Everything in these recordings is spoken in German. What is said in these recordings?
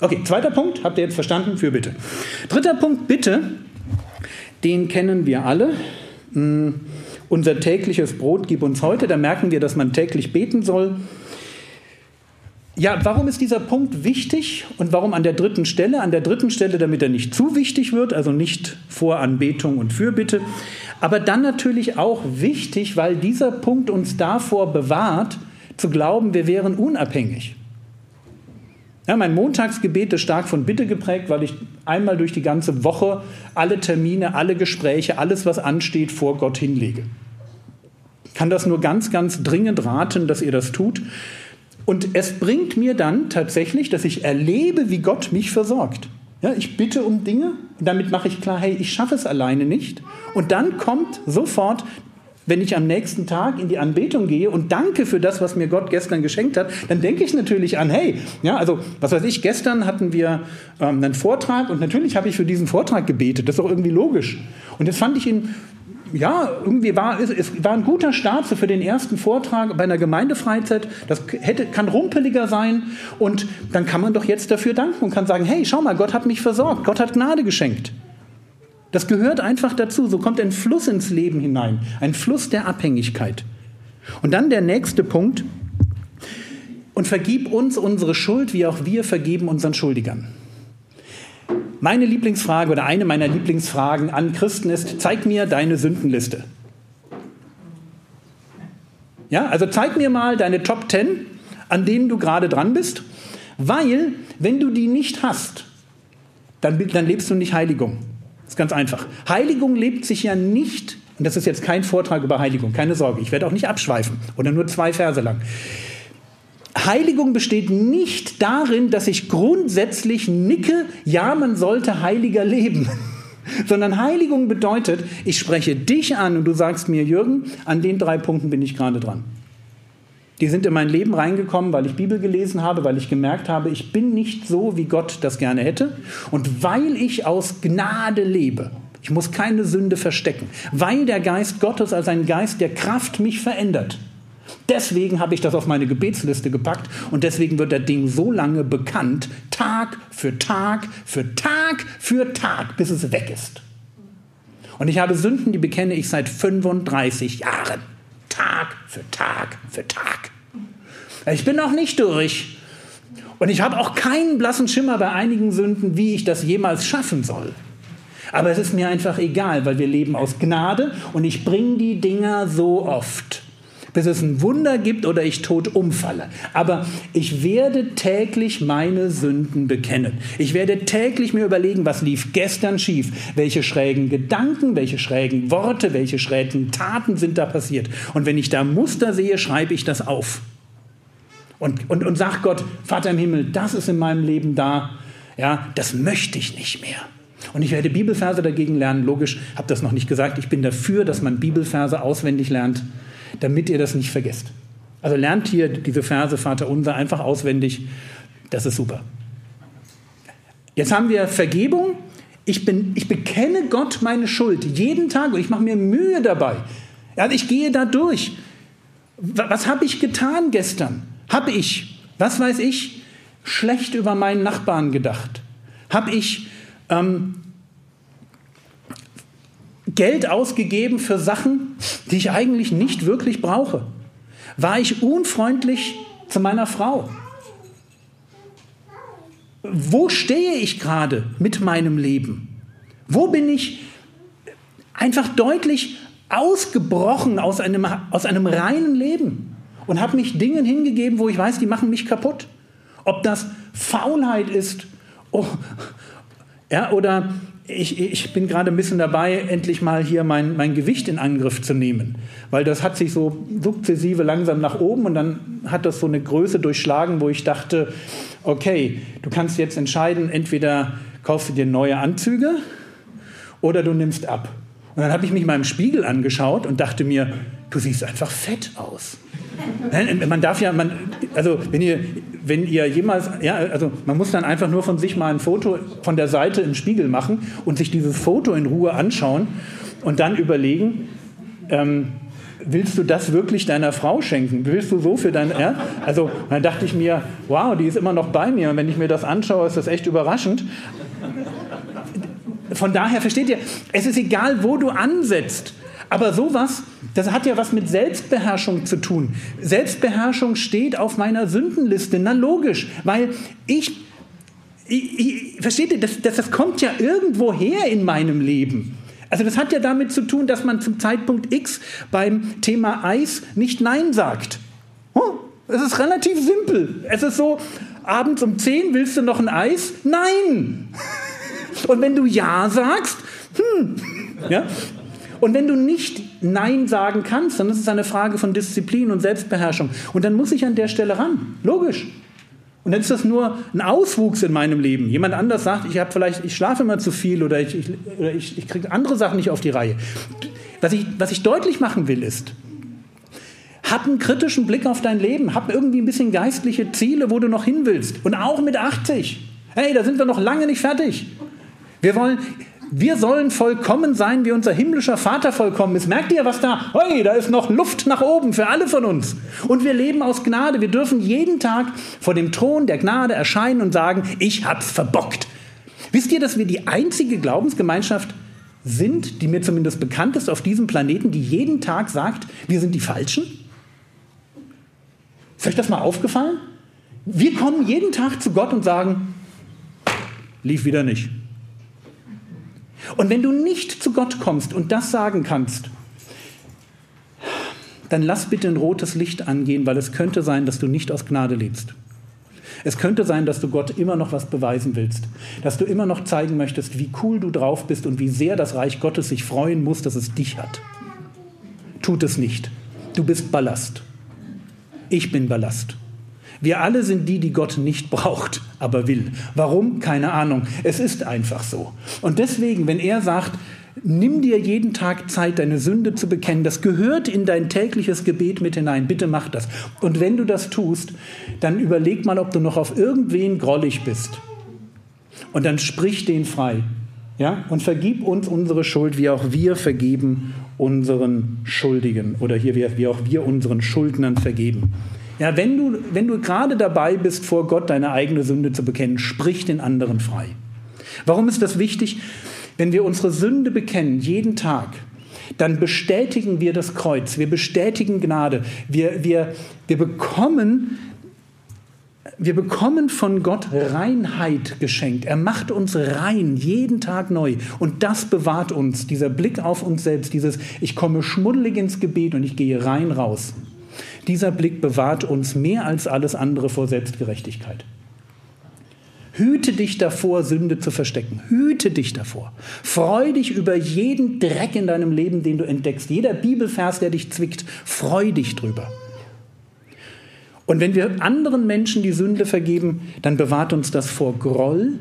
Okay, zweiter Punkt, habt ihr jetzt verstanden? Für bitte. Dritter Punkt, bitte, den kennen wir alle. Mm, unser tägliches Brot gib uns heute. Da merken wir, dass man täglich beten soll. Ja, warum ist dieser Punkt wichtig und warum an der dritten Stelle? An der dritten Stelle, damit er nicht zu wichtig wird, also nicht vor Anbetung und Fürbitte. Aber dann natürlich auch wichtig, weil dieser Punkt uns davor bewahrt, zu glauben, wir wären unabhängig. Ja, mein Montagsgebet ist stark von Bitte geprägt, weil ich einmal durch die ganze Woche alle Termine, alle Gespräche, alles, was ansteht, vor Gott hinlege. Ich kann das nur ganz, ganz dringend raten, dass ihr das tut. Und es bringt mir dann tatsächlich, dass ich erlebe, wie Gott mich versorgt. Ja, ich bitte um Dinge und damit mache ich klar, hey, ich schaffe es alleine nicht. Und dann kommt sofort wenn ich am nächsten Tag in die Anbetung gehe und danke für das, was mir Gott gestern geschenkt hat, dann denke ich natürlich an, hey, ja, also was weiß ich, gestern hatten wir ähm, einen Vortrag und natürlich habe ich für diesen Vortrag gebetet. Das ist auch irgendwie logisch. Und jetzt fand ich ihn ja, irgendwie war es, es war ein guter Start so für den ersten Vortrag bei einer Gemeindefreizeit. Das hätte, kann rumpeliger sein und dann kann man doch jetzt dafür danken und kann sagen, hey, schau mal, Gott hat mich versorgt, Gott hat Gnade geschenkt. Das gehört einfach dazu. So kommt ein Fluss ins Leben hinein, ein Fluss der Abhängigkeit. Und dann der nächste Punkt. Und vergib uns unsere Schuld, wie auch wir vergeben unseren Schuldigern. Meine Lieblingsfrage oder eine meiner Lieblingsfragen an Christen ist, zeig mir deine Sündenliste. Ja, also zeig mir mal deine Top 10, an denen du gerade dran bist, weil wenn du die nicht hast, dann, dann lebst du nicht Heiligung. Das ist ganz einfach. Heiligung lebt sich ja nicht, und das ist jetzt kein Vortrag über Heiligung, keine Sorge, ich werde auch nicht abschweifen oder nur zwei Verse lang. Heiligung besteht nicht darin, dass ich grundsätzlich nicke, ja, man sollte heiliger leben. Sondern Heiligung bedeutet, ich spreche dich an und du sagst mir, Jürgen, an den drei Punkten bin ich gerade dran. Die sind in mein Leben reingekommen, weil ich Bibel gelesen habe, weil ich gemerkt habe, ich bin nicht so, wie Gott das gerne hätte. Und weil ich aus Gnade lebe, ich muss keine Sünde verstecken, weil der Geist Gottes als ein Geist der Kraft mich verändert. Deswegen habe ich das auf meine Gebetsliste gepackt und deswegen wird das Ding so lange bekannt, Tag für Tag für Tag für Tag, bis es weg ist. Und ich habe Sünden, die bekenne ich seit 35 Jahren. Für Tag für Tag. Ich bin noch nicht durch. Und ich habe auch keinen blassen Schimmer bei einigen Sünden, wie ich das jemals schaffen soll. Aber es ist mir einfach egal, weil wir leben aus Gnade und ich bringe die Dinger so oft bis es ein Wunder gibt oder ich tot umfalle. Aber ich werde täglich meine Sünden bekennen. Ich werde täglich mir überlegen, was lief gestern schief, welche schrägen Gedanken, welche schrägen Worte, welche schrägen Taten sind da passiert. Und wenn ich da Muster sehe, schreibe ich das auf. Und, und, und sag Gott, Vater im Himmel, das ist in meinem Leben da. Ja, das möchte ich nicht mehr. Und ich werde Bibelverse dagegen lernen. Logisch, habe das noch nicht gesagt. Ich bin dafür, dass man Bibelverse auswendig lernt damit ihr das nicht vergesst. Also lernt hier diese Verse Vater unser einfach auswendig. Das ist super. Jetzt haben wir Vergebung. Ich, bin, ich bekenne Gott meine Schuld jeden Tag und ich mache mir Mühe dabei. Also ich gehe da durch. Was habe ich getan gestern? Habe ich, was weiß ich, schlecht über meinen Nachbarn gedacht? Habe ich ähm, Geld ausgegeben für Sachen, die ich eigentlich nicht wirklich brauche? War ich unfreundlich zu meiner Frau? Wo stehe ich gerade mit meinem Leben? Wo bin ich einfach deutlich ausgebrochen aus einem, aus einem reinen Leben und habe mich Dingen hingegeben, wo ich weiß, die machen mich kaputt? Ob das Faulheit ist Ja, oder ich, ich bin gerade ein bisschen dabei, endlich mal hier mein, mein Gewicht in Angriff zu nehmen. Weil das hat sich so sukzessive langsam nach oben und dann hat das so eine Größe durchschlagen, wo ich dachte, okay, du kannst jetzt entscheiden, entweder kaufst du dir neue Anzüge oder du nimmst ab. Und dann habe ich mich mal im Spiegel angeschaut und dachte mir, du siehst einfach fett aus. Man darf ja, man, also wenn ihr, wenn ihr jemals, ja, also man muss dann einfach nur von sich mal ein Foto von der Seite im Spiegel machen und sich dieses Foto in Ruhe anschauen und dann überlegen, ähm, willst du das wirklich deiner Frau schenken? Willst du so für dein, ja? Also dann dachte ich mir, wow, die ist immer noch bei mir und wenn ich mir das anschaue, ist das echt überraschend. Von daher versteht ihr, es ist egal, wo du ansetzt. Aber sowas, das hat ja was mit Selbstbeherrschung zu tun. Selbstbeherrschung steht auf meiner Sündenliste. Na logisch, weil ich, ich, ich versteht ihr, das, das, das kommt ja irgendwo her in meinem Leben. Also das hat ja damit zu tun, dass man zum Zeitpunkt X beim Thema Eis nicht Nein sagt. Es ist relativ simpel. Es ist so, abends um 10 willst du noch ein Eis? Nein! Und wenn du Ja sagst, hm, ja, und wenn du nicht Nein sagen kannst, dann ist es eine Frage von Disziplin und Selbstbeherrschung. Und dann muss ich an der Stelle ran. Logisch. Und dann ist das nur ein Auswuchs in meinem Leben. Jemand anders sagt, ich habe vielleicht, ich schlafe immer zu viel oder ich, ich, ich, ich kriege andere Sachen nicht auf die Reihe. Was ich, was ich deutlich machen will, ist, hab einen kritischen Blick auf dein Leben, hab irgendwie ein bisschen geistliche Ziele, wo du noch hin willst. Und auch mit 80. Hey, da sind wir noch lange nicht fertig. Wir wollen, wir sollen vollkommen sein, wie unser himmlischer Vater vollkommen ist. Merkt ihr, was da? Hey, da ist noch Luft nach oben für alle von uns. Und wir leben aus Gnade. Wir dürfen jeden Tag vor dem Thron der Gnade erscheinen und sagen, ich hab's verbockt. Wisst ihr, dass wir die einzige Glaubensgemeinschaft sind, die mir zumindest bekannt ist auf diesem Planeten, die jeden Tag sagt, wir sind die Falschen? Ist euch das mal aufgefallen? Wir kommen jeden Tag zu Gott und sagen, lief wieder nicht. Und wenn du nicht zu Gott kommst und das sagen kannst, dann lass bitte ein rotes Licht angehen, weil es könnte sein, dass du nicht aus Gnade lebst. Es könnte sein, dass du Gott immer noch was beweisen willst, dass du immer noch zeigen möchtest, wie cool du drauf bist und wie sehr das Reich Gottes sich freuen muss, dass es dich hat. Tut es nicht. Du bist Ballast. Ich bin Ballast. Wir alle sind die, die Gott nicht braucht, aber will. Warum? Keine Ahnung. Es ist einfach so. Und deswegen, wenn er sagt, nimm dir jeden Tag Zeit, deine Sünde zu bekennen, das gehört in dein tägliches Gebet mit hinein. Bitte mach das. Und wenn du das tust, dann überleg mal, ob du noch auf irgendwen grollig bist. Und dann sprich den frei. Ja? Und vergib uns unsere Schuld, wie auch wir vergeben unseren Schuldigen. Oder hier, wie auch wir unseren Schuldnern vergeben. Ja, wenn du, wenn du gerade dabei bist, vor Gott deine eigene Sünde zu bekennen, sprich den anderen frei. Warum ist das wichtig? Wenn wir unsere Sünde bekennen, jeden Tag, dann bestätigen wir das Kreuz, wir bestätigen Gnade, wir, wir, wir, bekommen, wir bekommen von Gott Reinheit geschenkt. Er macht uns rein, jeden Tag neu. Und das bewahrt uns, dieser Blick auf uns selbst, dieses Ich komme schmuddelig ins Gebet und ich gehe rein raus. Dieser Blick bewahrt uns mehr als alles andere vor Selbstgerechtigkeit. Hüte dich davor, Sünde zu verstecken. Hüte dich davor. Freu dich über jeden Dreck in deinem Leben, den du entdeckst. Jeder Bibelvers, der dich zwickt, freu dich drüber. Und wenn wir anderen Menschen die Sünde vergeben, dann bewahrt uns das vor Groll.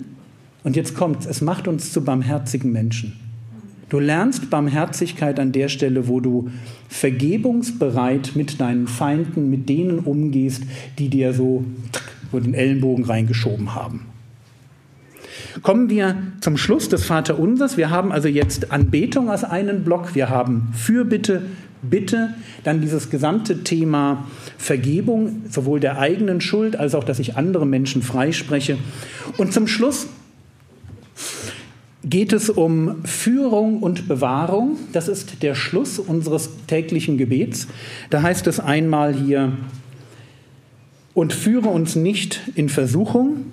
Und jetzt kommt's, es macht uns zu barmherzigen Menschen. Du lernst Barmherzigkeit an der Stelle, wo du vergebungsbereit mit deinen Feinden, mit denen umgehst, die dir so wo den Ellenbogen reingeschoben haben. Kommen wir zum Schluss des Vaterunsers. Wir haben also jetzt Anbetung als einen Block, wir haben Fürbitte, Bitte, dann dieses gesamte Thema Vergebung, sowohl der eigenen Schuld als auch, dass ich andere Menschen freispreche. Und zum Schluss geht es um Führung und Bewahrung. Das ist der Schluss unseres täglichen Gebets. Da heißt es einmal hier, und führe uns nicht in Versuchung.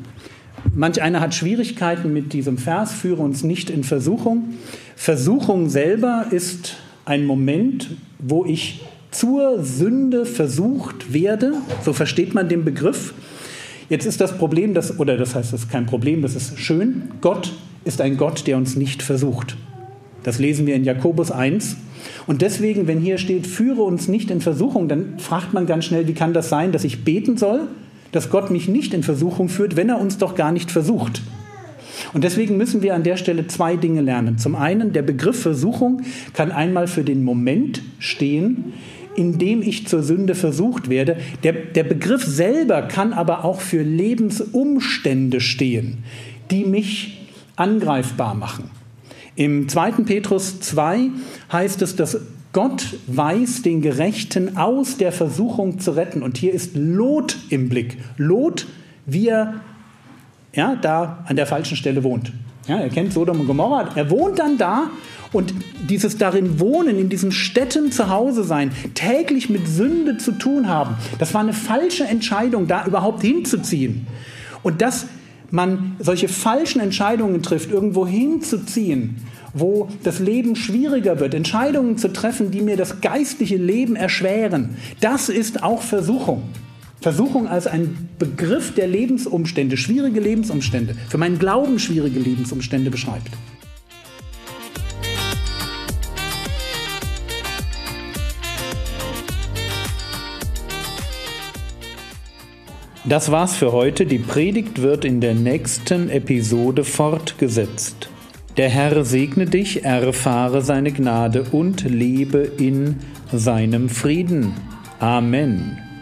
Manch einer hat Schwierigkeiten mit diesem Vers, führe uns nicht in Versuchung. Versuchung selber ist ein Moment, wo ich zur Sünde versucht werde, so versteht man den Begriff. Jetzt ist das Problem, dass, oder das heißt, das ist kein Problem, das ist schön. Gott ist ein Gott, der uns nicht versucht. Das lesen wir in Jakobus 1. Und deswegen, wenn hier steht, führe uns nicht in Versuchung, dann fragt man ganz schnell, wie kann das sein, dass ich beten soll, dass Gott mich nicht in Versuchung führt, wenn er uns doch gar nicht versucht. Und deswegen müssen wir an der Stelle zwei Dinge lernen. Zum einen, der Begriff Versuchung kann einmal für den Moment stehen, in dem ich zur Sünde versucht werde. Der, der Begriff selber kann aber auch für Lebensumstände stehen, die mich angreifbar machen. Im 2. Petrus 2 heißt es, dass Gott weiß den Gerechten aus der Versuchung zu retten. Und hier ist Lot im Blick. Lot, wie er ja, da an der falschen Stelle wohnt. Ja, er kennt Sodom und Gomorra. Er wohnt dann da und dieses darin wohnen, in diesen Städten zu Hause sein, täglich mit Sünde zu tun haben, das war eine falsche Entscheidung, da überhaupt hinzuziehen. Und dass man solche falschen Entscheidungen trifft, irgendwo hinzuziehen, wo das Leben schwieriger wird, Entscheidungen zu treffen, die mir das geistliche Leben erschweren, das ist auch Versuchung. Versuchung als ein Begriff der Lebensumstände, schwierige Lebensumstände, für meinen Glauben schwierige Lebensumstände beschreibt. Das war's für heute. Die Predigt wird in der nächsten Episode fortgesetzt. Der Herr segne dich, erfahre seine Gnade und lebe in seinem Frieden. Amen.